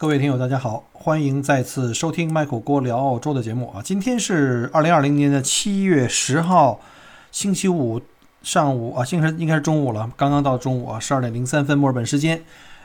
各位听友，大家好，欢迎再次收听麦克郭聊澳洲的节目啊！今天是二零二零年的七月十号，星期五上午啊，星期应该是中午了，刚刚到中午啊，十二点零三分，墨尔本时间，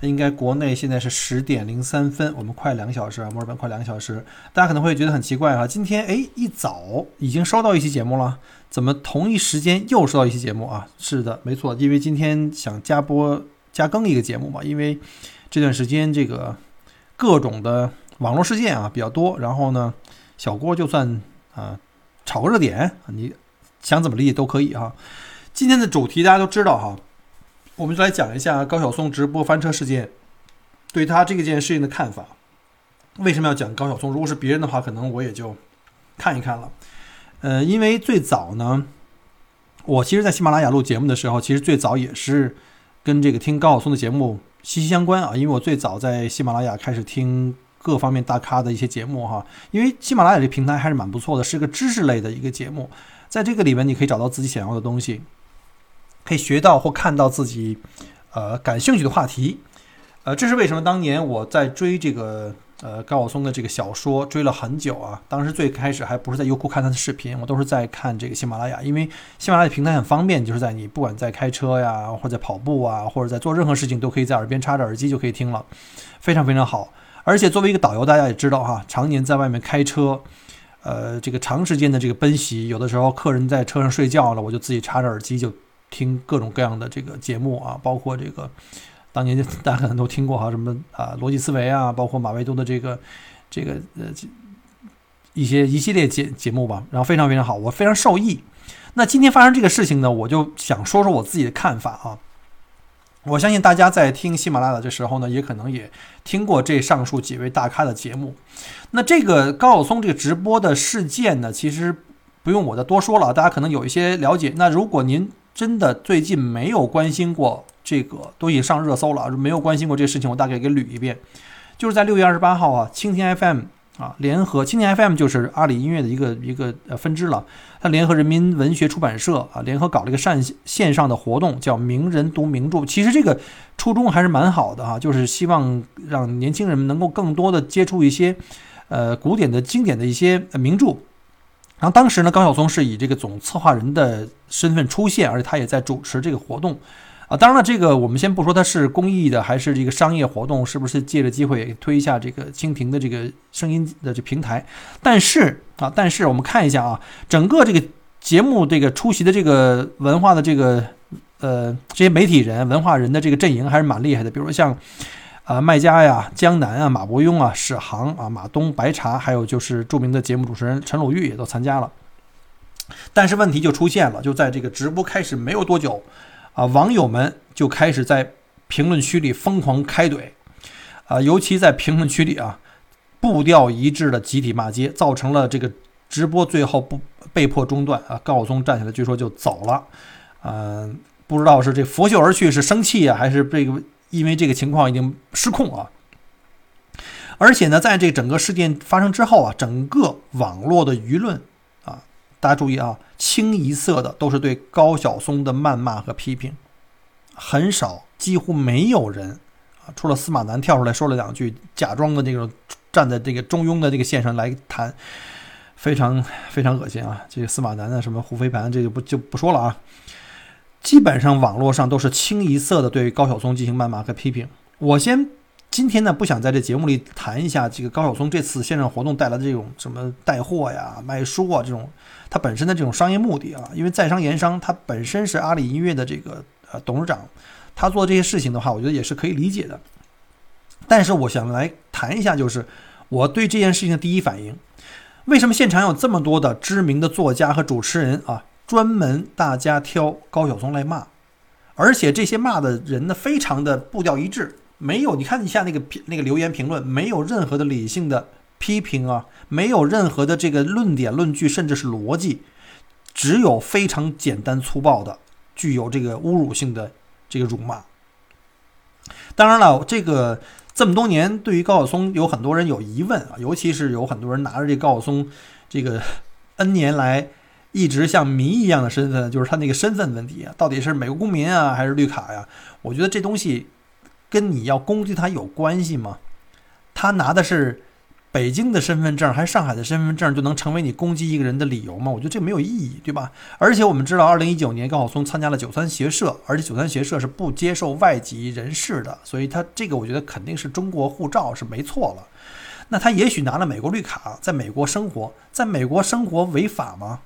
应该国内现在是十点零三分，我们快两个小时啊，墨尔本快两个小时，大家可能会觉得很奇怪啊，今天哎一早已经收到一期节目了，怎么同一时间又收到一期节目啊？是的，没错，因为今天想加播加更一个节目嘛，因为这段时间这个。各种的网络事件啊比较多，然后呢，小郭就算啊炒个热点，你想怎么理解都可以哈。今天的主题大家都知道哈，我们就来讲一下高晓松直播翻车事件，对他这个件事情的看法。为什么要讲高晓松？如果是别人的话，可能我也就看一看了。呃，因为最早呢，我其实，在喜马拉雅录节目的时候，其实最早也是跟这个听高晓松的节目。息息相关啊，因为我最早在喜马拉雅开始听各方面大咖的一些节目哈，因为喜马拉雅这平台还是蛮不错的，是个知识类的一个节目，在这个里面你可以找到自己想要的东西，可以学到或看到自己呃感兴趣的话题，呃，这是为什么当年我在追这个。呃，高晓松的这个小说追了很久啊，当时最开始还不是在优酷看他的视频，我都是在看这个喜马拉雅，因为喜马拉雅平台很方便，就是在你不管在开车呀，或者在跑步啊，或者在做任何事情，都可以在耳边插着耳机就可以听了，非常非常好。而且作为一个导游，大家也知道哈，常年在外面开车，呃，这个长时间的这个奔袭，有的时候客人在车上睡觉了，我就自己插着耳机就听各种各样的这个节目啊，包括这个。当年 大家可能都听过哈，什么啊逻辑思维啊，包括马未都的这个这个呃一些一系列节节目吧，然后非常非常好，我非常受益。那今天发生这个事情呢，我就想说说我自己的看法啊。我相信大家在听喜马拉雅的时候呢，也可能也听过这上述几位大咖的节目。那这个高晓松这个直播的事件呢，其实不用我再多说了，大家可能有一些了解。那如果您真的最近没有关心过，这个都已经上热搜了，没有关心过这个事情，我大概给捋一遍。就是在六月二十八号啊，蜻蜓 FM 啊联合蜻蜓 FM 就是阿里音乐的一个一个呃分支了，它联合人民文学出版社啊联合搞了一个上线上的活动，叫名人读名著。其实这个初衷还是蛮好的哈，就是希望让年轻人们能够更多的接触一些呃古典的经典的一些名著。然后当时呢，高晓松是以这个总策划人的身份出现，而且他也在主持这个活动。啊，当然了，这个我们先不说它是公益的还是这个商业活动，是不是借着机会推一下这个蜻蜓的这个声音的这平台？但是啊，但是我们看一下啊，整个这个节目这个出席的这个文化的这个呃这些媒体人、文化人的这个阵营还是蛮厉害的，比如像啊麦家呀、江南啊、马伯庸啊、史航啊、马东、白茶，还有就是著名的节目主持人陈鲁豫也都参加了。但是问题就出现了，就在这个直播开始没有多久。啊，网友们就开始在评论区里疯狂开怼，啊，尤其在评论区里啊，步调一致的集体骂街，造成了这个直播最后不被迫中断啊。高晓松站起来，据说就走了，嗯，不知道是这拂袖而去是生气啊，还是这个因为这个情况已经失控啊。而且呢，在这整个事件发生之后啊，整个网络的舆论。大家注意啊，清一色的都是对高晓松的谩骂和批评，很少，几乎没有人啊，除了司马南跳出来说了两句，假装的这种站在这个中庸的这个线上来谈，非常非常恶心啊！这个司马南的什么胡飞盘，这就不就不说了啊。基本上网络上都是清一色的对高晓松进行谩骂和批评。我先。今天呢，不想在这节目里谈一下这个高晓松这次线上活动带来的这种什么带货呀、卖书啊这种，他本身的这种商业目的啊，因为在商言商，他本身是阿里音乐的这个呃董事长，他做这些事情的话，我觉得也是可以理解的。但是我想来谈一下，就是我对这件事情的第一反应，为什么现场有这么多的知名的作家和主持人啊，专门大家挑高晓松来骂，而且这些骂的人呢，非常的步调一致。没有，你看一下那个评那个留言评论，没有任何的理性的批评啊，没有任何的这个论点论据，甚至是逻辑，只有非常简单粗暴的，具有这个侮辱性的这个辱骂。当然了，这个这么多年，对于高晓松有很多人有疑问啊，尤其是有很多人拿着这高晓松这个 N 年来一直像谜一样的身份，就是他那个身份问题啊，到底是美国公民啊，还是绿卡呀？我觉得这东西。跟你要攻击他有关系吗？他拿的是北京的身份证还是上海的身份证，就能成为你攻击一个人的理由吗？我觉得这没有意义，对吧？而且我们知道，二零一九年高晓松参加了九三学社，而且九三学社是不接受外籍人士的，所以他这个我觉得肯定是中国护照是没错了。那他也许拿了美国绿卡，在美国生活，在美国生活违法吗？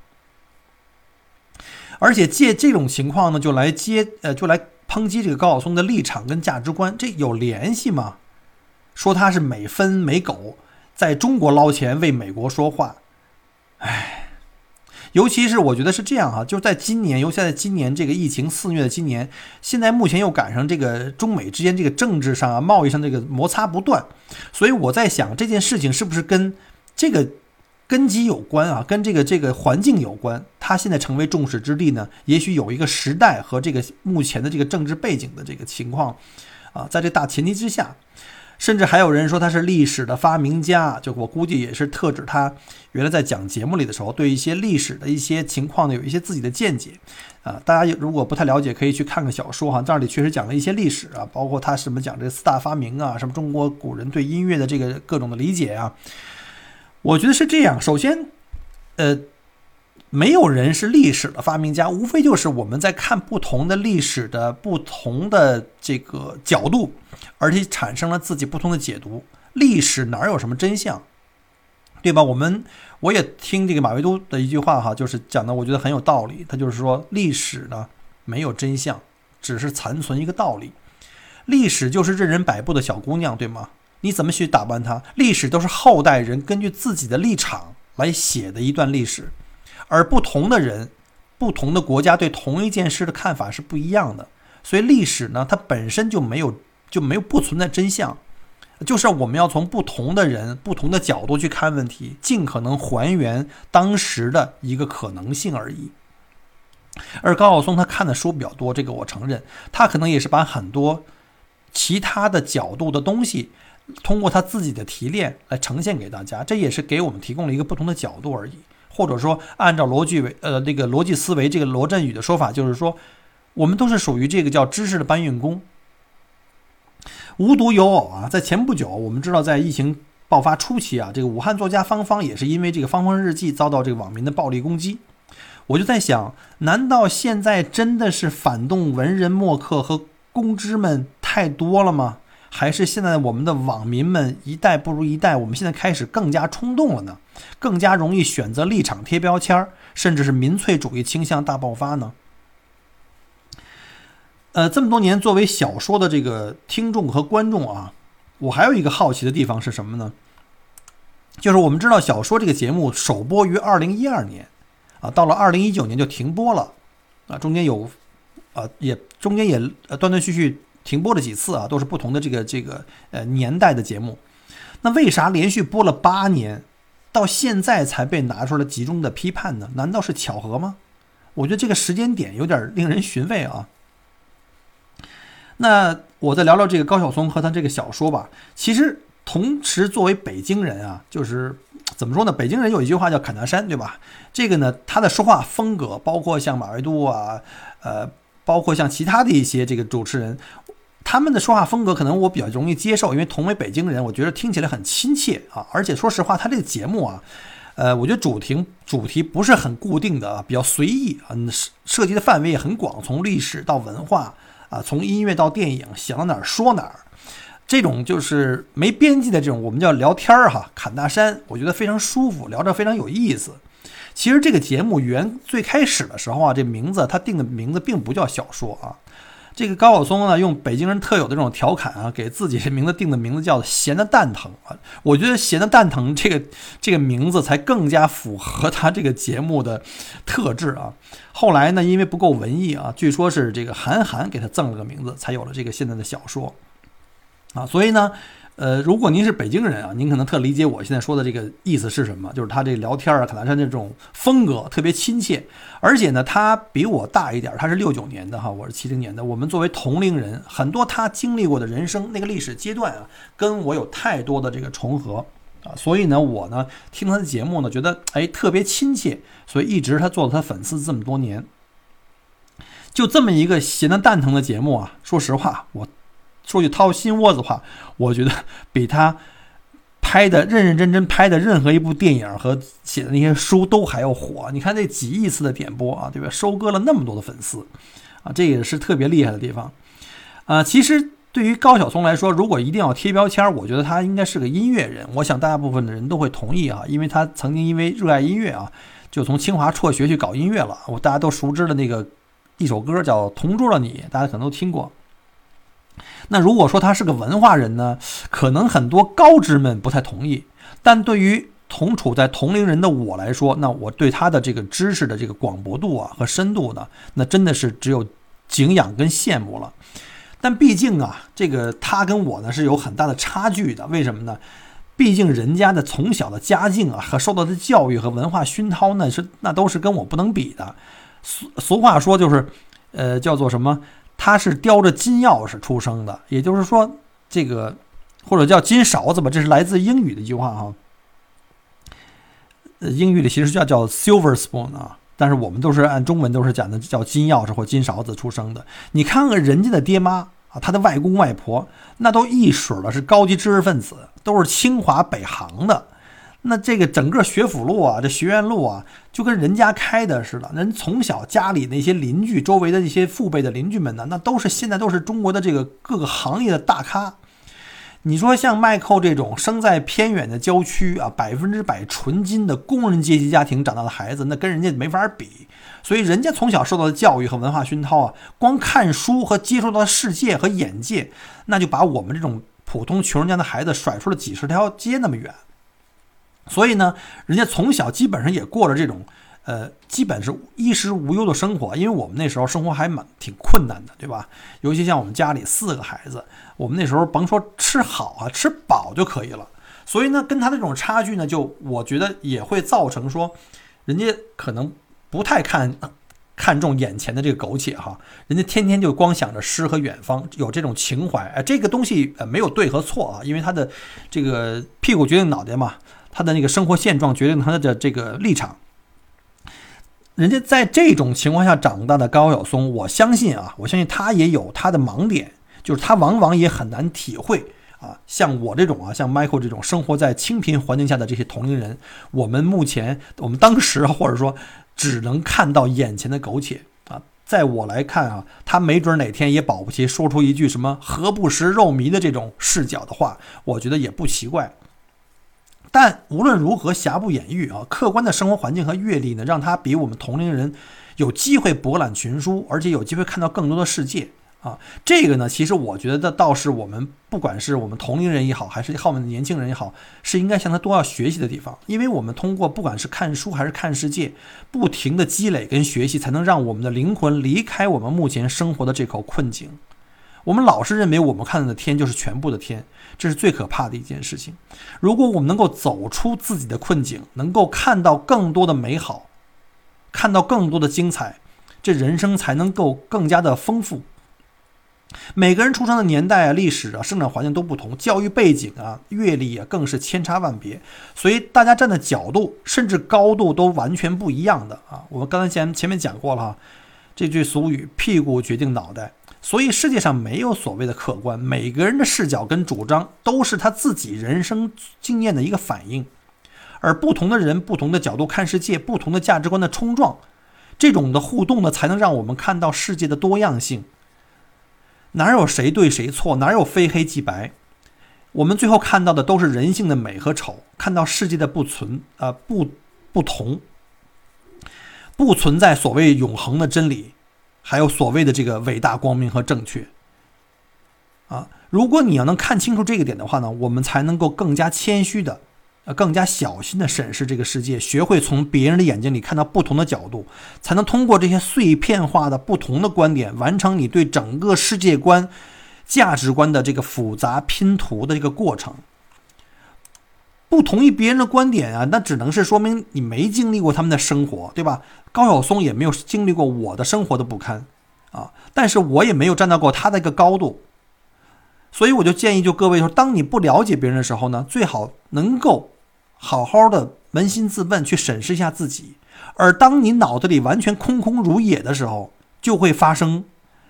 而且借这种情况呢，就来接呃，就来抨击这个高晓松的立场跟价值观，这有联系吗？说他是美分美狗，在中国捞钱，为美国说话，唉。尤其是我觉得是这样哈，就是在今年，尤其在今年这个疫情肆虐的今年，现在目前又赶上这个中美之间这个政治上啊、贸易上这个摩擦不断，所以我在想这件事情是不是跟这个根基有关啊，跟这个这个环境有关？它现在成为众矢之的呢，也许有一个时代和这个目前的这个政治背景的这个情况啊，在这大前提之下。甚至还有人说他是历史的发明家，就我估计也是特指他原来在讲节目里的时候，对一些历史的一些情况呢有一些自己的见解，啊，大家如果不太了解，可以去看看小说哈，这里确实讲了一些历史啊，包括他什么讲这四大发明啊，什么中国古人对音乐的这个各种的理解啊，我觉得是这样，首先，呃。没有人是历史的发明家，无非就是我们在看不同的历史的不同的这个角度，而且产生了自己不同的解读。历史哪有什么真相，对吧？我们我也听这个马未都的一句话哈，就是讲的，我觉得很有道理。他就是说，历史呢没有真相，只是残存一个道理。历史就是任人摆布的小姑娘，对吗？你怎么去打扮它？历史都是后代人根据自己的立场来写的一段历史。而不同的人、不同的国家对同一件事的看法是不一样的，所以历史呢，它本身就没有就没有不存在真相，就是我们要从不同的人、不同的角度去看问题，尽可能还原当时的一个可能性而已。而高晓松他看的书比较多，这个我承认，他可能也是把很多其他的角度的东西，通过他自己的提炼来呈现给大家，这也是给我们提供了一个不同的角度而已。或者说，按照逻辑为呃那个逻辑思维，这个罗振宇的说法就是说，我们都是属于这个叫知识的搬运工。无独有偶啊，在前不久，我们知道在疫情爆发初期啊，这个武汉作家方方也是因为这个《方方日记》遭到这个网民的暴力攻击。我就在想，难道现在真的是反动文人墨客和公知们太多了吗？还是现在我们的网民们一代不如一代，我们现在开始更加冲动了呢？更加容易选择立场贴标签儿，甚至是民粹主义倾向大爆发呢？呃，这么多年作为小说的这个听众和观众啊，我还有一个好奇的地方是什么呢？就是我们知道小说这个节目首播于二零一二年，啊，到了二零一九年就停播了，啊，中间有，啊，也中间也断断续续停播了几次啊，都是不同的这个这个呃年代的节目。那为啥连续播了八年？到现在才被拿出来集中的批判呢？难道是巧合吗？我觉得这个时间点有点令人寻味啊。那我再聊聊这个高晓松和他这个小说吧。其实，同时作为北京人啊，就是怎么说呢？北京人有一句话叫“侃大山”，对吧？这个呢，他的说话风格，包括像马未都啊，呃，包括像其他的一些这个主持人。他们的说话风格可能我比较容易接受，因为同为北京人，我觉得听起来很亲切啊。而且说实话，他这个节目啊，呃，我觉得主题主题不是很固定的，比较随意啊，涉涉及的范围也很广，从历史到文化啊，从音乐到电影，想到哪儿说哪儿，这种就是没边际的这种，我们叫聊天儿哈，侃大山，我觉得非常舒服，聊着非常有意思。其实这个节目原最开始的时候啊，这名字他定的名字并不叫小说啊。这个高晓松呢，用北京人特有的这种调侃啊，给自己这名字定的名字叫“闲的蛋疼”啊。我觉得“闲的蛋疼”这个这个名字才更加符合他这个节目的特质啊。后来呢，因为不够文艺啊，据说是这个韩寒给他赠了个名字，才有了这个现在的小说啊。所以呢。呃，如果您是北京人啊，您可能特理解我现在说的这个意思是什么，就是他这聊天啊，可能是那种风格特别亲切，而且呢，他比我大一点，他是六九年的哈，我是七零年的，我们作为同龄人，很多他经历过的人生那个历史阶段啊，跟我有太多的这个重合啊，所以呢，我呢听他的节目呢，觉得哎特别亲切，所以一直他做了他粉丝这么多年，就这么一个闲的蛋疼的节目啊，说实话我。说句掏心窝子话，我觉得比他拍的认认真真拍的任何一部电影和写的那些书都还要火。你看这几亿次的点播啊，对吧？收割了那么多的粉丝，啊，这也是特别厉害的地方。啊，其实对于高晓松来说，如果一定要贴标签，我觉得他应该是个音乐人。我想大部分的人都会同意啊，因为他曾经因为热爱音乐啊，就从清华辍学去搞音乐了。我大家都熟知的那个一首歌叫《同桌的你》，大家可能都听过。那如果说他是个文化人呢，可能很多高知们不太同意。但对于同处在同龄人的我来说，那我对他的这个知识的这个广博度啊和深度呢，那真的是只有敬仰跟羡慕了。但毕竟啊，这个他跟我呢是有很大的差距的。为什么呢？毕竟人家的从小的家境啊和受到的教育和文化熏陶呢，是那都是跟我不能比的。俗俗话说就是，呃，叫做什么？他是叼着金钥匙出生的，也就是说，这个或者叫金勺子吧，这是来自英语的一句话哈。英语里其实叫叫 silver spoon 啊，但是我们都是按中文都是讲的叫金钥匙或金勺子出生的。你看看人家的爹妈啊，他的外公外婆，那都一水的是高级知识分子，都是清华北航的。那这个整个学府路啊，这学院路啊，就跟人家开的似的。人从小家里那些邻居，周围的一些父辈的邻居们呢，那都是现在都是中国的这个各个行业的大咖。你说像麦寇这种生在偏远的郊区啊，百分之百纯金的工人阶级家庭长大的孩子，那跟人家没法比。所以人家从小受到的教育和文化熏陶啊，光看书和接触到的世界和眼界，那就把我们这种普通穷人家的孩子甩出了几十条街那么远。所以呢，人家从小基本上也过了这种，呃，基本是衣食无忧的生活。因为我们那时候生活还蛮挺困难的，对吧？尤其像我们家里四个孩子，我们那时候甭说吃好啊，吃饱就可以了。所以呢，跟他的这种差距呢，就我觉得也会造成说，人家可能不太看看重眼前的这个苟且哈，人家天天就光想着诗和远方，有这种情怀。哎，这个东西呃没有对和错啊，因为他的这个屁股决定脑袋嘛。他的那个生活现状决定他的这个立场。人家在这种情况下长大的高晓松，我相信啊，我相信他也有他的盲点，就是他往往也很难体会啊，像我这种啊，像 Michael 这种生活在清贫环境下的这些同龄人，我们目前我们当时或者说只能看到眼前的苟且啊，在我来看啊，他没准哪天也保不齐说出一句什么“何不食肉糜”的这种视角的话，我觉得也不奇怪。但无论如何，瑕不掩瑜啊，客观的生活环境和阅历呢，让他比我们同龄人有机会博览群书，而且有机会看到更多的世界啊。这个呢，其实我觉得倒是我们不管是我们同龄人也好，还是后面的年轻人也好，是应该向他多要学习的地方。因为我们通过不管是看书还是看世界，不停的积累跟学习，才能让我们的灵魂离开我们目前生活的这口困境。我们老是认为我们看到的天就是全部的天，这是最可怕的一件事情。如果我们能够走出自己的困境，能够看到更多的美好，看到更多的精彩，这人生才能够更加的丰富。每个人出生的年代啊、历史啊、生长环境都不同，教育背景啊、阅历啊更是千差万别，所以大家站的角度甚至高度都完全不一样的啊。我们刚才前前面讲过了哈，这句俗语“屁股决定脑袋”。所以世界上没有所谓的客观，每个人的视角跟主张都是他自己人生经验的一个反应，而不同的人、不同的角度看世界、不同的价值观的冲撞，这种的互动呢，才能让我们看到世界的多样性。哪有谁对谁错？哪有非黑即白？我们最后看到的都是人性的美和丑，看到世界的不存啊不不同，不存在所谓永恒的真理。还有所谓的这个伟大、光明和正确，啊，如果你要能看清楚这个点的话呢，我们才能够更加谦虚的，呃，更加小心的审视这个世界，学会从别人的眼睛里看到不同的角度，才能通过这些碎片化的不同的观点，完成你对整个世界观、价值观的这个复杂拼图的这个过程。不同意别人的观点啊，那只能是说明你没经历过他们的生活，对吧？高晓松也没有经历过我的生活的不堪啊，但是我也没有站到过他的一个高度，所以我就建议就各位说，当你不了解别人的时候呢，最好能够好好的扪心自问，去审视一下自己。而当你脑子里完全空空如也的时候，就会发生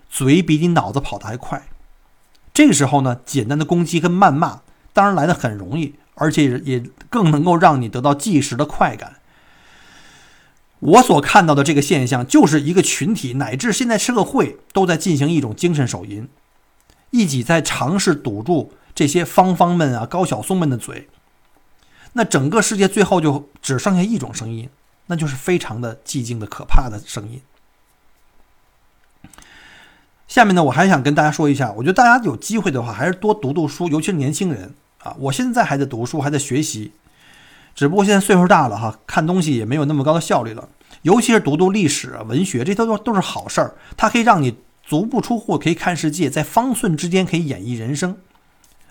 嘴比你脑子跑得还快。这个时候呢，简单的攻击跟谩骂当然来的很容易。而且也更能够让你得到即时的快感。我所看到的这个现象，就是一个群体乃至现在社会都在进行一种精神手淫，一起在尝试堵住这些方方们啊、高晓松们的嘴。那整个世界最后就只剩下一种声音，那就是非常的寂静的、可怕的声音。下面呢，我还想跟大家说一下，我觉得大家有机会的话，还是多读读书，尤其是年轻人啊。我现在还在读书，还在学习，只不过现在岁数大了哈，看东西也没有那么高的效率了。尤其是读读历史、文学，这都都都是好事儿，它可以让你足不出户可以看世界，在方寸之间可以演绎人生。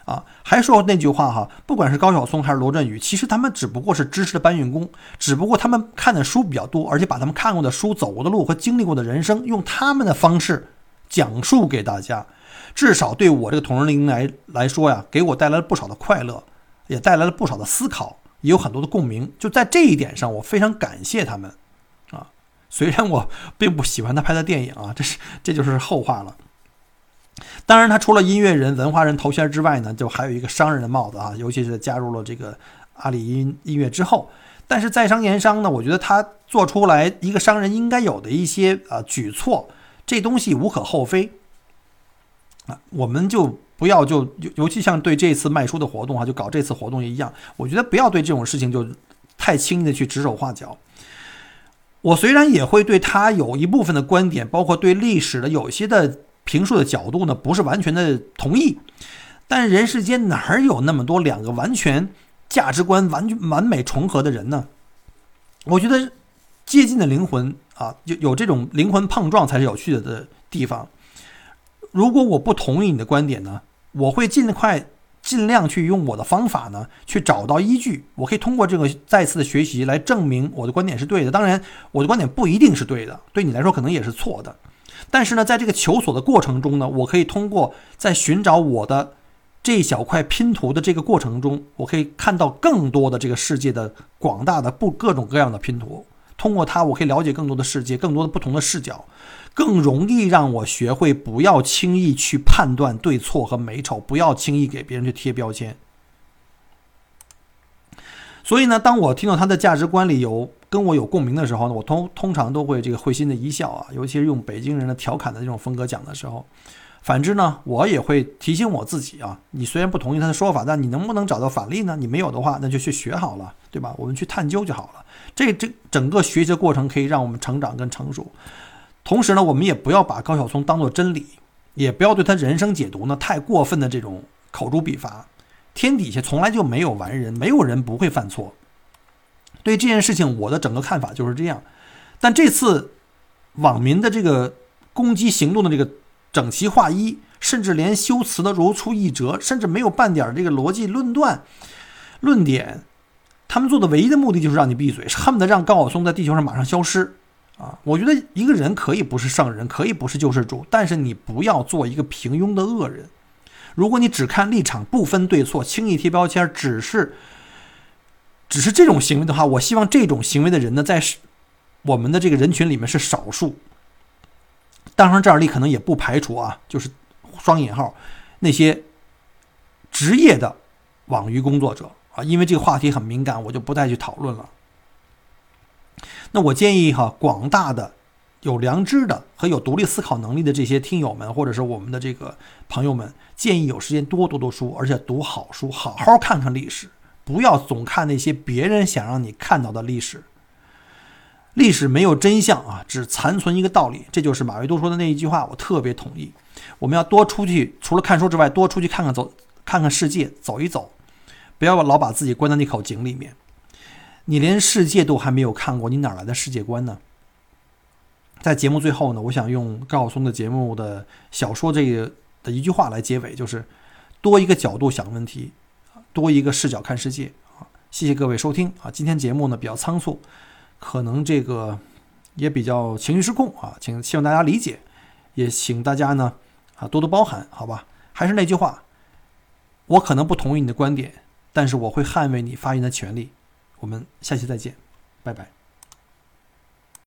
啊，还说那句话哈，不管是高晓松还是罗振宇，其实他们只不过是知识的搬运工，只不过他们看的书比较多，而且把他们看过的书、走过的路和经历过的人生，用他们的方式讲述给大家。至少对我这个同龄人来来说呀，给我带来了不少的快乐，也带来了不少的思考，也有很多的共鸣。就在这一点上，我非常感谢他们。啊，虽然我并不喜欢他拍的电影啊，这是这就是后话了。当然，他除了音乐人、文化人头衔之外呢，就还有一个商人的帽子啊，尤其是加入了这个阿里音音乐之后。但是在商言商呢，我觉得他做出来一个商人应该有的一些呃举措，这东西无可厚非啊。我们就不要就尤尤其像对这次卖书的活动啊，就搞这次活动一样，我觉得不要对这种事情就太轻易的去指手画脚。我虽然也会对他有一部分的观点，包括对历史的有些的。评述的角度呢，不是完全的同意，但人世间哪有那么多两个完全价值观完全完美重合的人呢？我觉得接近的灵魂啊，有有这种灵魂碰撞才是有趣的的地方。如果我不同意你的观点呢，我会尽快尽量去用我的方法呢，去找到依据。我可以通过这个再次的学习来证明我的观点是对的。当然，我的观点不一定是对的，对你来说可能也是错的。但是呢，在这个求索的过程中呢，我可以通过在寻找我的这一小块拼图的这个过程中，我可以看到更多的这个世界的广大的不各种各样的拼图。通过它，我可以了解更多的世界，更多的不同的视角，更容易让我学会不要轻易去判断对错和美丑，不要轻易给别人去贴标签。所以呢，当我听到他的价值观里有。跟我有共鸣的时候呢，我通通常都会这个会心的一笑啊，尤其是用北京人的调侃的这种风格讲的时候。反之呢，我也会提醒我自己啊，你虽然不同意他的说法，但你能不能找到反例呢？你没有的话，那就去学好了，对吧？我们去探究就好了。这这整个学习的过程可以让我们成长跟成熟。同时呢，我们也不要把高晓松当做真理，也不要对他人生解读呢太过分的这种口诛笔伐。天底下从来就没有完人，没有人不会犯错。对这件事情，我的整个看法就是这样。但这次网民的这个攻击行动的这个整齐划一，甚至连修辞的如出一辙，甚至没有半点这个逻辑论断、论点，他们做的唯一的目的就是让你闭嘴，恨不得让高晓松在地球上马上消失啊！我觉得一个人可以不是圣人，可以不是救世主，但是你不要做一个平庸的恶人。如果你只看立场，不分对错，轻易贴标签，只是。只是这种行为的话，我希望这种行为的人呢，在我们的这个人群里面是少数。当然，这里可能也不排除啊，就是双引号那些职业的网鱼工作者因为这个话题很敏感，我就不再去讨论了。那我建议哈，广大的有良知的和有独立思考能力的这些听友们，或者是我们的这个朋友们，建议有时间多读读书，而且读好书，好好看看历史。不要总看那些别人想让你看到的历史，历史没有真相啊，只残存一个道理。这就是马未都说的那一句话，我特别同意。我们要多出去，除了看书之外，多出去看看走，看看世界，走一走，不要老把自己关在那口井里面。你连世界都还没有看过，你哪来的世界观呢？在节目最后呢，我想用高晓松的节目的小说这个的一句话来结尾，就是多一个角度想问题。多一个视角看世界啊！谢谢各位收听啊！今天节目呢比较仓促，可能这个也比较情绪失控啊，请希望大家理解，也请大家呢啊多多包涵，好吧？还是那句话，我可能不同意你的观点，但是我会捍卫你发言的权利。我们下期再见，拜拜。